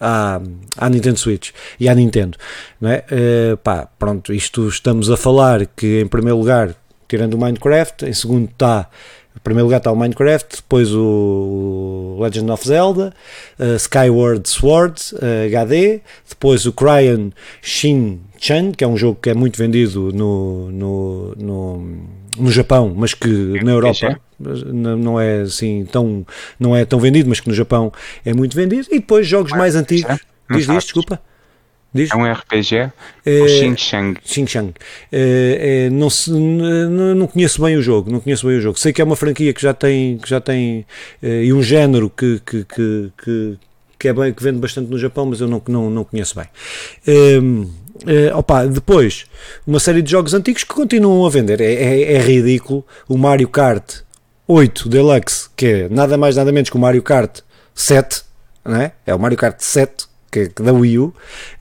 à, à Nintendo Nintendo Switch e à Nintendo, não é? Uh, pá, pronto, isto estamos a falar que em primeiro lugar, tirando o Minecraft, em segundo está em primeiro lugar está o Minecraft, depois o Legend of Zelda, uh, Skyward Sword uh, HD, depois o Cryon Shin Chan, que é um jogo que é muito vendido no, no, no, no Japão, mas que na Europa não é assim tão não é tão vendido, mas que no Japão é muito vendido. E depois jogos mais antigos. Diz, diz, desculpa. Diz? É um RPG? É, o Xinjiang. Xinjiang. É, é, não, se, não, não conheço bem o jogo, não conheço bem o jogo. Sei que é uma franquia que já tem, que já tem e um género que, que, que, que, que, é bem, que vende bastante no Japão, mas eu não, não, não conheço bem. É, opa, depois, uma série de jogos antigos que continuam a vender. É, é, é ridículo. O Mario Kart 8 Deluxe, que é nada mais nada menos que o Mario Kart 7, não é? É o Mario Kart 7 que, da Wii U,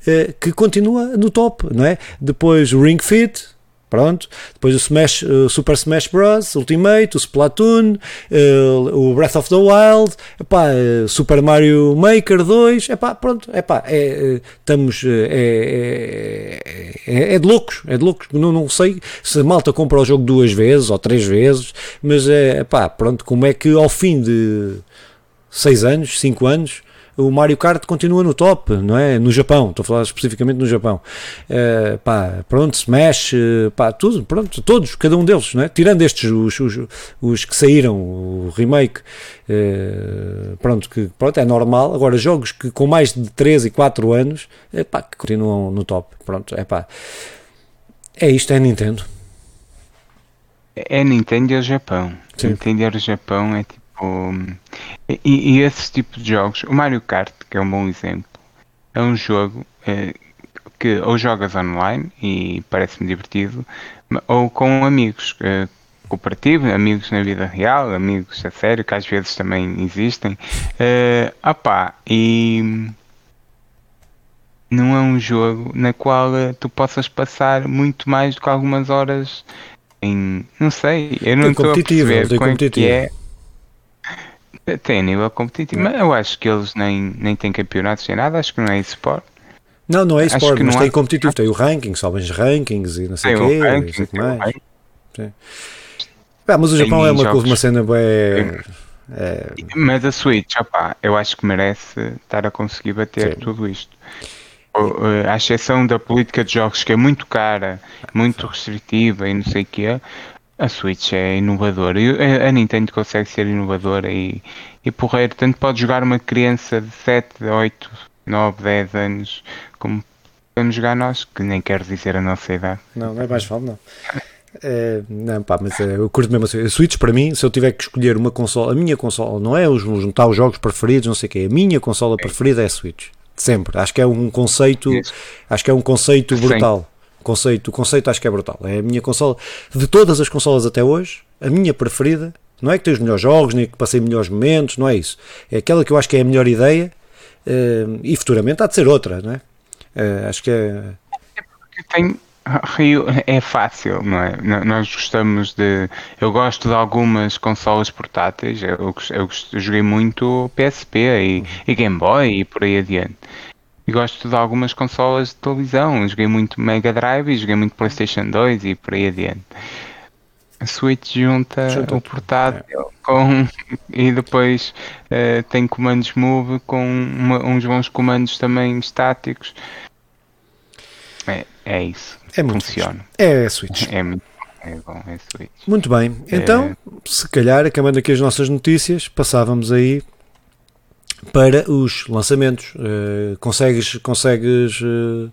eh, que continua no top, não é? Depois o Ring Fit, pronto. Depois o Smash, o Super Smash Bros. Ultimate, o Splatoon, uh, o Breath of the Wild, epá, Super Mario Maker 2, epá, pronto, epá, é, estamos, é, é, é, de loucos, é de loucos, não, não sei se a malta compra o jogo duas vezes ou três vezes, mas é, epá, pronto, como é que ao fim de seis anos, cinco anos, o Mario Kart continua no top, não é? No Japão, estou a falar especificamente no Japão. Uh, pá, pronto, Smash, uh, pá, tudo, pronto, todos, cada um deles, não é? Tirando estes, os, os, os que saíram, o remake, uh, pronto, que pronto, é normal. Agora, jogos que com mais de 13 e 4 anos, uh, pá, que continuam no top, pronto, é pá. É isto, é Nintendo. É Nintendo e o Japão. Sim. Nintendo e o Japão é tipo e, e esse tipo de jogos, o Mario Kart, que é um bom exemplo, é um jogo é, que ou jogas online e parece-me divertido, ou com amigos. Uh, cooperativo, amigos na vida real, amigos a sério, que às vezes também existem. Uh, opá, e não é um jogo na qual tu possas passar muito mais do que algumas horas em. Não sei, eu não estou a perceber como é que é. Tem nível competitivo, mas eu acho que eles nem, nem têm campeonatos nem nada, acho que não é esporte. Não, não é esporte, mas tem há... competitivo, tem o ranking, sobem os rankings e não sei o quê, ranking, não sei o que mais. Sim. Ah, mas o Japão é uma, uma cena bem. É... Mas a Switch, opa, eu acho que merece estar a conseguir bater Sim. tudo isto. Eh, à exceção da política de jogos que é muito cara, muito restritiva e não sei o que a Switch é inovadora. A Nintendo consegue ser inovadora e, e porreiro. Tanto pode jogar uma criança de 7, 8, 9, 10 anos como podemos jogar nós, que nem quero dizer a nossa idade. Não, não é mais vale, não. É, não, pá, mas é, eu curto mesmo assim. A Switch, para mim, se eu tiver que escolher uma consola, a minha consola, não é os juntar os jogos preferidos, não sei o quê, a minha consola é. preferida é a Switch. Sempre. Acho que é um conceito, acho que é um conceito brutal. Sim. Conceito, o conceito acho que é brutal. É a minha consola, de todas as consolas até hoje, a minha preferida. Não é que tem os melhores jogos, nem que passei melhores momentos, não é isso. É aquela que eu acho que é a melhor ideia uh, e futuramente há de ser outra, não é? Uh, acho que é. É porque tem Rio é fácil, não é? Nós gostamos de. Eu gosto de algumas consolas portáteis. Eu, eu, eu joguei muito PSP e, e, Game Boy e por aí adiante. E gosto de algumas consolas de televisão. Eu joguei muito Mega Drive e joguei muito PlayStation 2 e por aí adiante. A Switch junta, junta o portátil é. com. E depois uh, tem comandos Move com uma, uns bons comandos também estáticos. É, é isso. É muito Funciona. É a Switch. É muito é bom, é Switch. Muito bem. Então, é... se calhar, acabando aqui as nossas notícias, passávamos aí para os lançamentos. Uh, consegues consegues uh,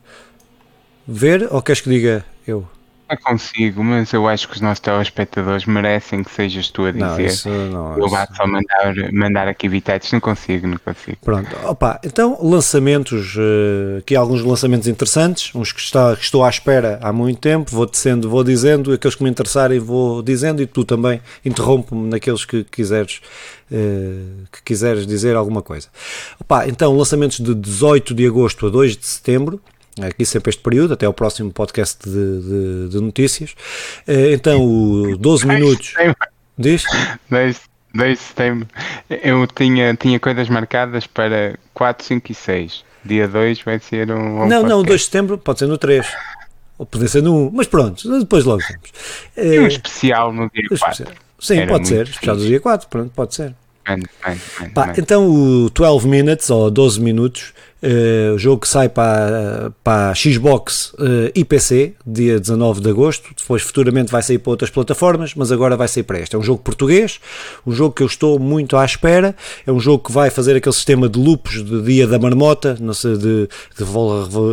ver ou queres que diga eu? Eu consigo, mas eu acho que os nossos telespectadores merecem que sejas tu a dizer. Não, isso não, eu vou só mandar, mandar aqui bitates, não consigo, não consigo. Pronto, opa, então lançamentos, uh, aqui alguns lançamentos interessantes, uns que, está, que estou à espera há muito tempo, vou dizendo, vou dizendo, aqueles que me interessarem vou dizendo e tu também interrompe-me naqueles que quiseres, uh, que quiseres dizer alguma coisa. Opa, então lançamentos de 18 de agosto a 2 de setembro, aqui sempre este período, até o próximo podcast de, de, de notícias. Eh, então, o 12 minutos. Diz? 10 de setembro. Eu tinha, tinha coisas marcadas para 4, 5 e 6. Dia 2 vai ser um. não, podcast. não, 2 de setembro pode ser no 3. Ou pode ser no 1. Mas pronto, depois logo vemos. E um eh, especial no dia 4. Sim, Era pode ser. Especial do dia 4, pronto, pode ser. Pá, então o 12 Minutes ou 12 minutos Uh, o jogo que sai para, para Xbox uh, e PC, dia 19 de agosto. Depois, futuramente, vai sair para outras plataformas, mas agora vai sair para este. É um jogo português, um jogo que eu estou muito à espera. É um jogo que vai fazer aquele sistema de lupos de dia da marmota, não sei, de, de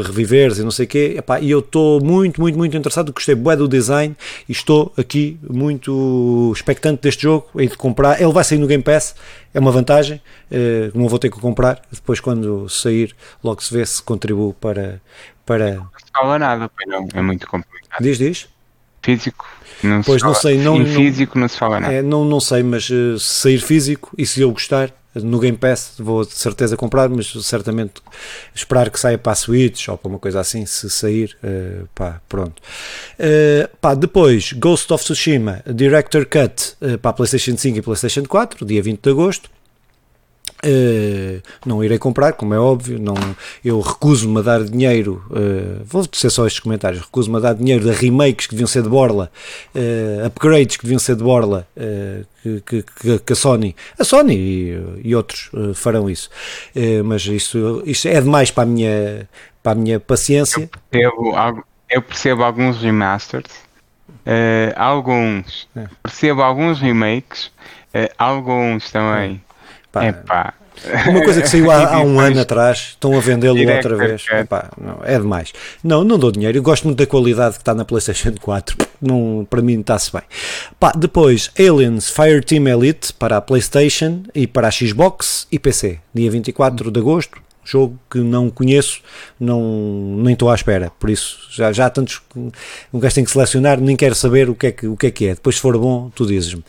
reviveres e não sei o quê. E eu estou muito, muito, muito interessado. Gostei bué do design e estou aqui muito expectante deste jogo e de comprar. Ele vai sair no Game Pass é uma vantagem, uh, não vou ter que comprar, depois quando sair logo se vê se contribuo para... para... Não se fala nada, não, é muito complicado. Diz, diz? Físico, não pois não sei, não, em físico não se fala nada. É, não, não sei, mas uh, se sair físico e se eu gostar, no Game Pass vou de certeza comprar, mas certamente esperar que saia para a Switch ou para uma coisa assim, se sair, uh, pá, pronto. Uh, pá, depois, Ghost of Tsushima Director Cut uh, para a PlayStation 5 e PlayStation 4, dia 20 de agosto. Uh, não irei comprar, como é óbvio, não, eu recuso-me a dar dinheiro, uh, vou dizer só estes comentários, recuso-me a dar dinheiro de remakes que deviam ser de borla, uh, upgrades que deviam ser de borla, que, que, que, a Sony, a Sony e, e outros farão isso, mas isso, isso é demais para a minha, para a minha paciência. Eu percebo, eu percebo alguns remasters, alguns, é. percebo alguns remakes, alguns também Epá, Epá. Uma coisa que saiu há, há um ano atrás, estão a vendê-lo outra vez. Epá, não, é demais. Não, não dou dinheiro. Eu gosto muito da qualidade que está na PlayStation 4. Não, para mim está-se bem. Pá, depois, Aliens Fireteam Elite para a PlayStation e para a Xbox e PC, dia 24 de agosto. Jogo que não conheço, não, nem estou à espera. Por isso, já, já há tantos. Um gajo tem que selecionar, nem quero saber o que é que, o que, é, que é. Depois, se for bom, tu dizes-me.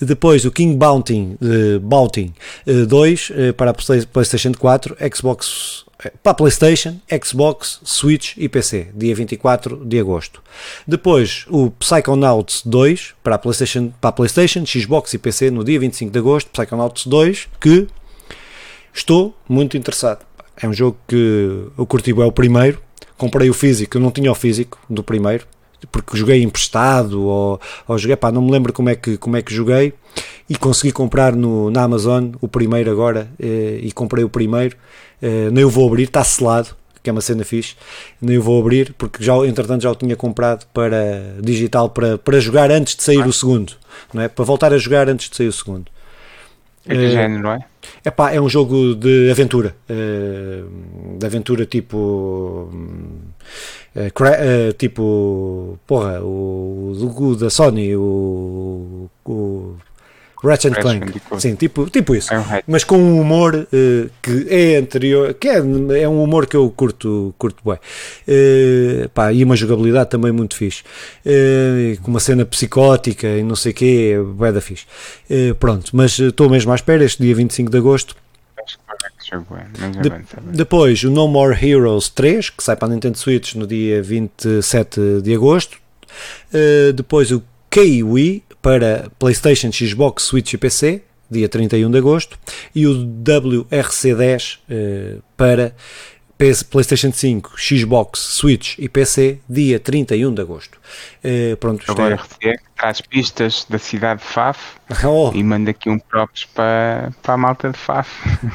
Depois, o King Bounty, uh, Bounty uh, 2 uh, para a PlayStation 4, Xbox para a PlayStation, Xbox, Switch e PC, dia 24 de agosto. Depois, o Psychonauts 2 para a PlayStation, para a PlayStation, Xbox e PC no dia 25 de agosto, Psychonauts 2, que estou muito interessado. É um jogo que eu curti é o primeiro, comprei o físico, eu não tinha o físico do primeiro, porque joguei emprestado ou, ou joguei, pá, não me lembro como é que, como é que joguei e consegui comprar no, na Amazon o primeiro agora eh, e comprei o primeiro Uh, nem o vou abrir, está selado, que é uma cena fixe. Nem o vou abrir, porque já, entretanto já o tinha comprado para digital para, para jogar antes de sair ah. o segundo, não é? Para voltar a jogar antes de sair o segundo. É de uh, género, não é? É pá, é um jogo de aventura. Uh, de aventura tipo. Uh, tipo. Porra, o, o, da Sony, o, o Ratchet Clank. Sim, tipo, tipo isso. É um mas com um humor uh, que é anterior, que é, é um humor que eu curto, curto bem. Uh, pá, e uma jogabilidade também muito fixe. Uh, com uma cena psicótica e não sei o quê, é da fixe. Uh, pronto, mas estou mesmo à espera, este dia 25 de agosto. De, depois o No More Heroes 3, que sai para a Nintendo Switch no dia 27 de agosto. Depois o Kiwi, para PlayStation, Xbox, Switch e PC, dia 31 de agosto, e o WRC10 eh, para PS, PlayStation 5, Xbox, Switch e PC, dia 31 de agosto. Uh, pronto, Agora é... traz pistas da cidade de Faf oh. e manda aqui um props para, para a malta de Faf.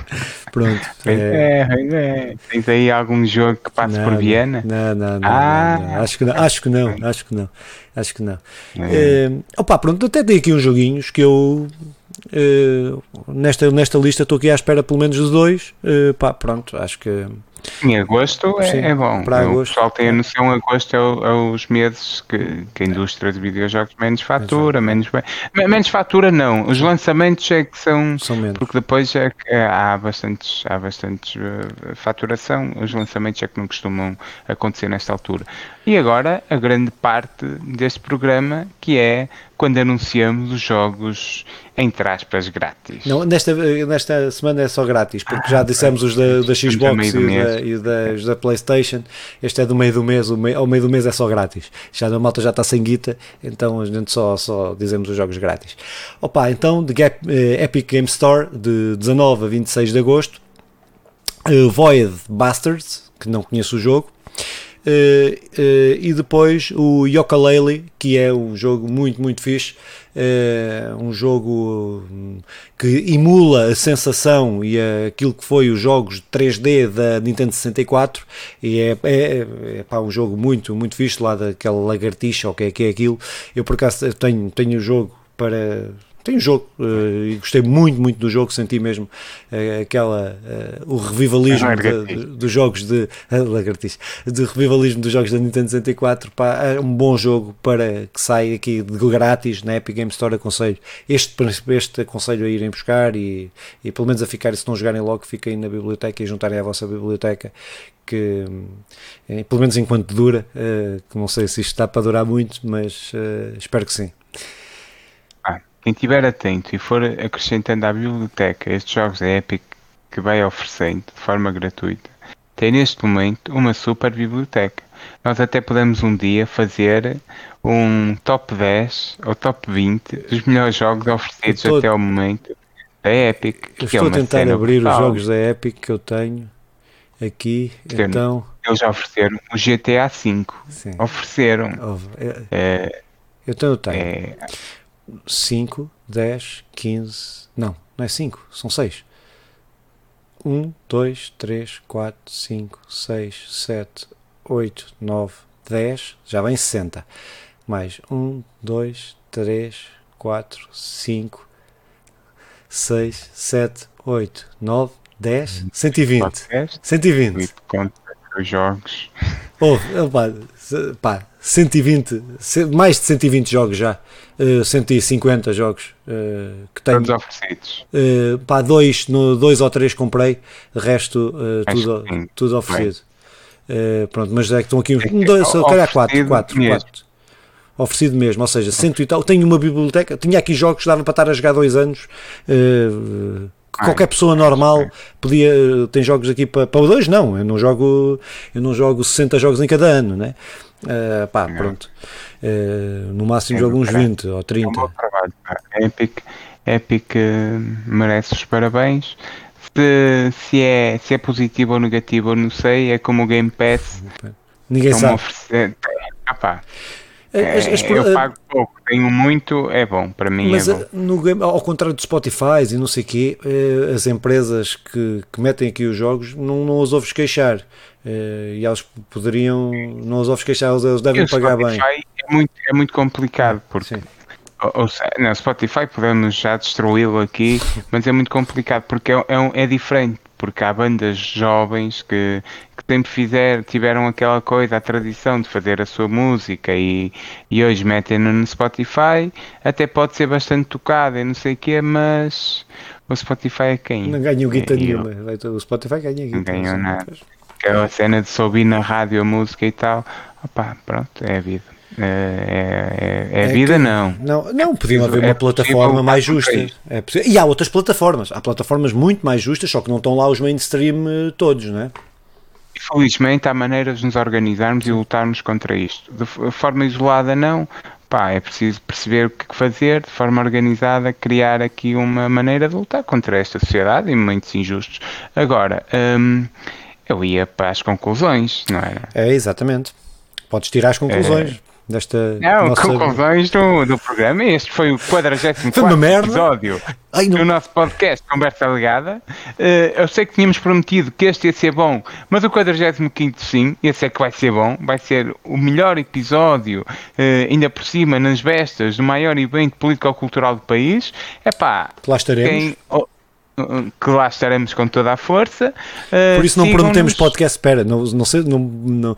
Pronto. é, é, é. Tens aí algum jogo que passe por Viena? Não, não, não, ah. não, não, Acho que não, acho que não, acho que não. Acho que não. Uh, opa, pronto, até dei aqui uns joguinhos que eu Uh, nesta, nesta lista estou aqui à espera pelo menos dos dois. Uh, pá, pronto, acho que em agosto é, Sim, é bom. Para agosto, o pessoal tem a noção, agosto é, o, é os meses que, que, a indústria de videojogos menos fatura, menos Menos fatura não, os lançamentos é que são. são menos. Porque depois é que é, há bastantes, há bastantes uh, faturação, os lançamentos é que não costumam acontecer nesta altura. E agora a grande parte deste programa que é quando anunciamos os jogos entre aspas grátis. Não, nesta, nesta semana é só grátis, porque ah, já dissemos os da, da Xbox e, da, e das, da Playstation, este é do meio do mês, o meio, ao meio do mês é só grátis. Já a malta já está sem guita, então a gente só, só dizemos os jogos grátis. Opa, então, de Gap, eh, Epic Game Store, de 19 a 26 de agosto, uh, Void Bastards, que não conheço o jogo, e depois o Yooka-Laylee, que é um jogo muito, muito fixe, uh, um jogo que emula a sensação e aquilo que foi os jogos 3D da Nintendo 64 e é, é, é pá, um jogo muito, muito fixe lá daquela lagartixa ou o que é que é aquilo. Eu por acaso tenho, tenho o jogo para tem um jogo uh, e gostei muito, muito do jogo, senti mesmo uh, aquela uh, o revivalismo dos jogos de lagartixe, de revivalismo dos jogos da Nintendo 64, pá, é um bom jogo para que saia aqui de grátis na Epic Game Store, aconselho este, este aconselho a irem buscar e, e pelo menos a ficar, se não jogarem logo, fiquem na biblioteca e juntarem à vossa biblioteca que pelo menos enquanto dura, que não sei se isto está para durar muito, mas espero que sim. Quem estiver atento e for acrescentando à biblioteca estes jogos da Epic que vai oferecendo de forma gratuita, tem neste momento uma super biblioteca. Nós até podemos um dia fazer um top 10 ou top 20 dos melhores jogos oferecidos estou, até ao momento da Epic. Eu é estou é a tentar abrir brutal. os jogos da Epic que eu tenho aqui. então... Eles ofereceram o GTA V. Sim. Ofereceram. É, é, eu, tenho, eu tenho. É, 5, 10, 15. Não, não é 5, são 6. 1, 2, 3, 4, 5, 6, 7, 8, 9, 10. Já vem 60. Mais 1, 2, 3, 4, 5, 6, 7, 8, 9, 10, 120. 120. Conta os jogos. Oh, opa, pá, 120, mais de 120 jogos já, uh, 150 jogos uh, que tenho. Todos oferecidos. Uh, pá, dois, no, dois ou três comprei, o resto uh, tudo, tudo oferecido. Uh, pronto, mas é que estão aqui uns. É dois, se calhar quatro, quatro, quatro. Oferecido mesmo, ou seja, cento e tal. Tenho uma biblioteca, tinha aqui jogos que dava para estar a jogar dois anos. Uh, qualquer pessoa normal podia tem jogos aqui para, para dois não eu não jogo eu não jogo 60 jogos em cada ano né uh, pá pronto uh, no máximo é jogo uns 20 ou 30 é um trabalho Epic Epic merece os parabéns se, se, é, se é positivo ou negativo, eu não sei. É como o Game Pass. Ninguém sabe. Oferecer... Ah, pá. As, as, eu pago pouco, tenho muito, é bom, para mim mas é bom. No game, ao contrário do Spotify e não sei o quê, eh, as empresas que, que metem aqui os jogos não, não os ouves queixar. Eh, e elas poderiam, não os ouves queixar, eles devem pagar bem. É muito, é muito complicado, porque Sim. Ou, Spotify podemos já destruí-lo aqui, mas é muito complicado porque é, é, é, diferente, porque há bandas jovens que, que sempre fizer, tiveram aquela coisa, a tradição de fazer a sua música e, e hoje metem-no no Spotify, até pode ser bastante tocado e não sei o quê, mas o Spotify é quem? Não ganha o guita nenhuma, o Spotify ganha guita. Não ganham nada. Aquela cena de só ouvir na rádio a música e tal, opá, pronto, é a vida. É, é, é, é vida, que, não. Não, não podiam haver uma é plataforma mais justa. É e há outras plataformas. Há plataformas muito mais justas, só que não estão lá os mainstream eh, todos, não é? Infelizmente há maneiras de nos organizarmos e lutarmos contra isto. De forma isolada, não. Pá, é preciso perceber o que fazer de forma organizada, criar aqui uma maneira de lutar contra esta sociedade e momentos injustos. Agora, hum, eu ia para as conclusões, não era? É, exatamente. Podes tirar as conclusões. É desta. Não, nossa... conclusões do, do programa. Este foi o 44 episódio Ai, do nosso podcast Conversa Ligada. Uh, eu sei que tínhamos prometido que este ia ser bom, mas o 45 sim, esse é que vai ser bom. Vai ser o melhor episódio, uh, ainda por cima, nas vestas do maior evento político-cultural do país. É pá, lá estaremos. Quem, oh, que lá estaremos com toda a força. Uh, Por isso não prometemos podcast, espera, não, não sei, não, não,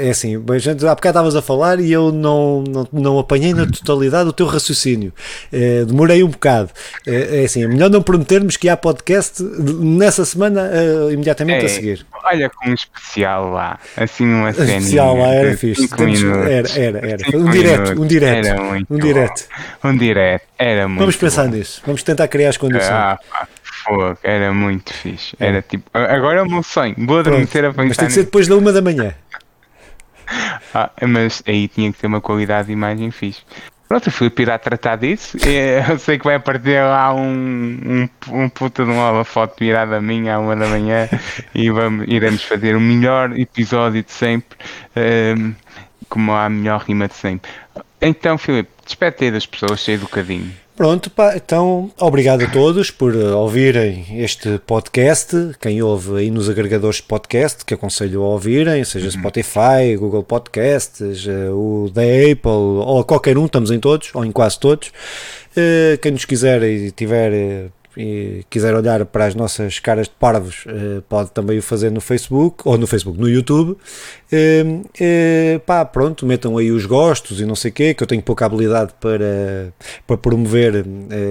é assim, gente, há bocado estavas a falar e eu não, não, não apanhei na totalidade o teu raciocínio, uh, demorei um bocado, uh, é assim, é melhor não prometermos que há podcast nessa semana imediatamente é, a seguir. Olha com um especial lá, assim uma cena. especial lá era fixe, Temos, era, era, era, um direto, um direto, um direto. Um direto, era muito Vamos pensar bom. nisso, vamos tentar criar as condições. Ah, Fogo, era muito fixe. Era tipo, agora é o meu sonho. Vou adormecer a pensar. Mas tem que ser depois da uma da manhã. ah, mas aí tinha que ter uma qualidade de imagem fixe. Pronto, o Filipe irá tratar disso. Eu sei que vai aparecer lá um, um, um puta de uma foto virada a mim à uma da manhã e vamos, iremos fazer o melhor episódio de sempre, um, ehm, como a melhor rima de sempre. Então, Filipe, despete aí das pessoas, ser educadinho. Pronto, pá, então obrigado a todos por eh, ouvirem este podcast. Quem ouve aí nos agregadores de podcast, que aconselho a ouvirem, seja uhum. Spotify, Google Podcasts, eh, o da Apple ou qualquer um, estamos em todos, ou em quase todos. Eh, quem nos quiser e tiver e quiser olhar para as nossas caras de parvos, eh, pode também o fazer no Facebook, ou no Facebook, no YouTube. Eh, eh, pá, pronto, metam aí os gostos e não sei o quê, que eu tenho pouca habilidade para, para promover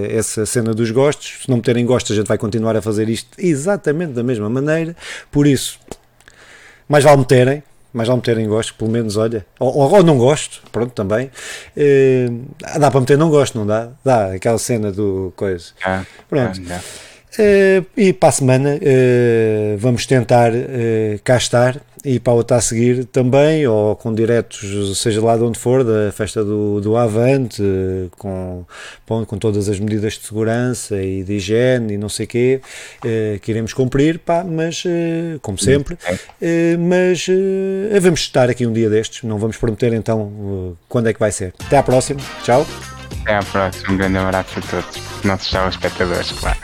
essa cena dos gostos. Se não meterem gostos, a gente vai continuar a fazer isto exatamente da mesma maneira. Por isso, mais vale meterem, mas vale meter em gosto, pelo menos, olha, ou, ou, ou não gosto, pronto, também. Uh, dá para meter não gosto, não dá? Dá, aquela cena do coisa. Ah, pronto. Ah, uh, e para a semana uh, vamos tentar cá estar e para a outra a seguir também, ou com diretos, seja lá de onde for, da festa do, do Avante, com, com todas as medidas de segurança e de higiene e não sei o quê, eh, que iremos cumprir, pá, mas, eh, como sempre, eh, mas eh, vamos estar aqui um dia destes, não vamos prometer então quando é que vai ser. Até à próxima, tchau. Até à próxima, um grande abraço a todos, nossos telespectadores, claro.